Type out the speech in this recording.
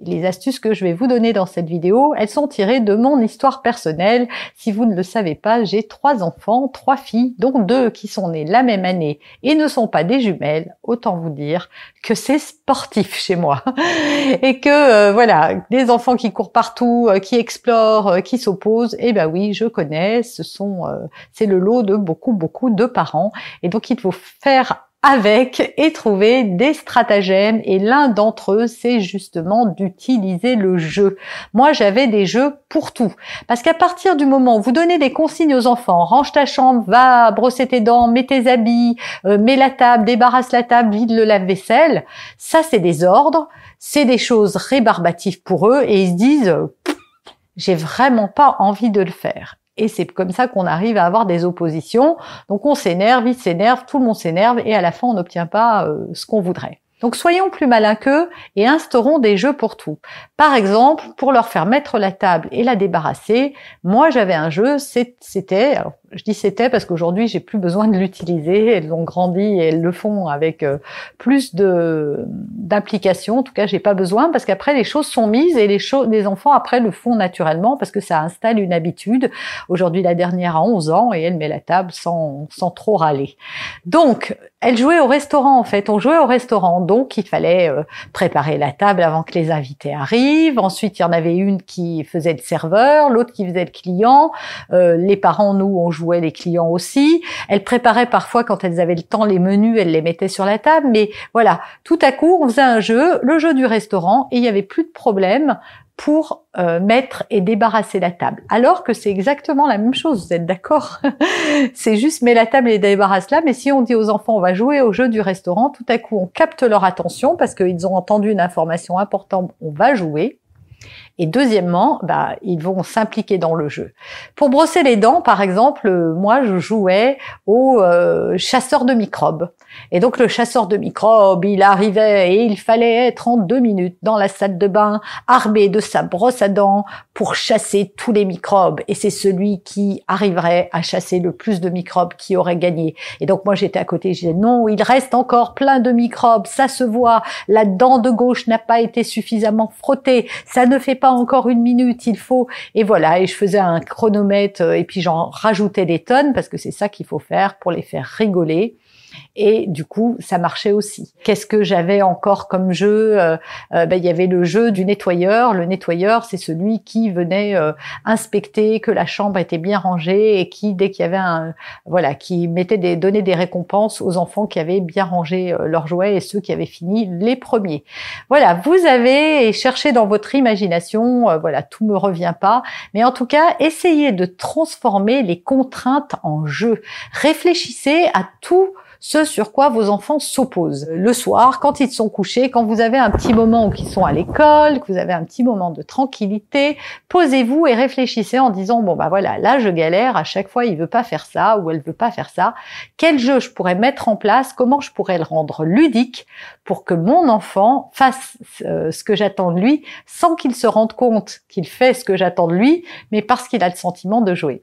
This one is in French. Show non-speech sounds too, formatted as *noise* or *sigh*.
Les astuces que je vais vous donner dans cette vidéo, elles sont tirées de mon histoire personnelle. Si vous ne le savez pas, j'ai trois enfants, trois filles, dont deux qui sont nées la même année et ne sont pas des jumelles. Autant vous dire que c'est sportif chez moi. *laughs* Et que, euh, voilà, des enfants qui courent partout, euh, qui explorent, euh, qui s'opposent, eh ben oui, je connais, ce sont, c'est le lot de beaucoup, beaucoup de parents. Et donc, il faut faire avec et trouver des stratagèmes et l'un d'entre eux c'est justement d'utiliser le jeu. Moi j'avais des jeux pour tout parce qu'à partir du moment où vous donnez des consignes aux enfants, range ta chambre, va brosser tes dents, mets tes habits, euh, mets la table, débarrasse la table, vide le lave-vaisselle, ça c'est des ordres, c'est des choses rébarbatives pour eux et ils se disent j'ai vraiment pas envie de le faire. Et c'est comme ça qu'on arrive à avoir des oppositions. Donc on s'énerve, il s'énerve, tout le monde s'énerve et à la fin on n'obtient pas euh, ce qu'on voudrait. Donc soyons plus malins qu'eux et instaurons des jeux pour tout. Par exemple, pour leur faire mettre la table et la débarrasser, moi j'avais un jeu, c'était, alors je dis c'était parce qu'aujourd'hui j'ai plus besoin de l'utiliser. Elles ont grandi et elles le font avec euh, plus de d'implication. En tout cas, j'ai pas besoin parce qu'après les choses sont mises et les choses, les enfants après le font naturellement parce que ça installe une habitude. Aujourd'hui, la dernière a 11 ans et elle met la table sans sans trop râler. Donc, elle jouait au restaurant en fait. On jouait au restaurant, donc il fallait euh, préparer la table avant que les invités arrivent. Ensuite, il y en avait une qui faisait le serveur, l'autre qui faisait le client. Euh, les parents, nous, jouait les clients aussi. Elle préparait parfois, quand elles avaient le temps, les menus, elle les mettait sur la table. Mais voilà, tout à coup, on faisait un jeu, le jeu du restaurant, et il n'y avait plus de problème pour euh, mettre et débarrasser la table. Alors que c'est exactement la même chose, vous êtes d'accord? *laughs* C'est juste mets la table et débarrasse-la, mais si on dit aux enfants on va jouer au jeu du restaurant, tout à coup on capte leur attention parce qu'ils ont entendu une information importante, on va jouer. Et deuxièmement, bah, ils vont s'impliquer dans le jeu. Pour brosser les dents, par exemple, moi, je jouais au euh, chasseur de microbes. Et donc, le chasseur de microbes, il arrivait et il fallait être en deux minutes dans la salle de bain, armé de sa brosse à dents pour chasser tous les microbes. Et c'est celui qui arriverait à chasser le plus de microbes qui aurait gagné. Et donc, moi, j'étais à côté, je disais, non, il reste encore plein de microbes, ça se voit, la dent de gauche n'a pas été suffisamment frottée, ne fait pas encore une minute, il faut. Et voilà, et je faisais un chronomètre euh, et puis j'en rajoutais des tonnes parce que c'est ça qu'il faut faire pour les faire rigoler. Et du coup, ça marchait aussi. Qu'est-ce que j'avais encore comme jeu euh, euh, ben, Il y avait le jeu du nettoyeur. Le nettoyeur, c'est celui qui venait euh, inspecter que la chambre était bien rangée et qui, dès qu'il y avait un, voilà, qui mettait des, donnait des récompenses aux enfants qui avaient bien rangé leurs jouets et ceux qui avaient fini les premiers. Voilà, vous avez cherché dans votre imagination. voilà, tout me revient pas, mais en tout cas, essayez de transformer les contraintes en jeu. Réfléchissez à tout ce sur quoi vos enfants s'opposent. Le soir, quand ils sont couchés, quand vous avez un petit moment où ils sont à l'école, que vous avez un petit moment de tranquillité, posez-vous et réfléchissez en disant bon bah voilà, là je galère, à chaque fois il veut pas faire ça ou elle veut pas faire ça. Quel jeu je pourrais mettre en place? Comment je pourrais le rendre ludique pour que mon enfant fasse euh, ce que j'attends de lui sans qu'il se rende compte qu'il fait ce que j'attends de lui, mais parce qu'il a le sentiment de jouer?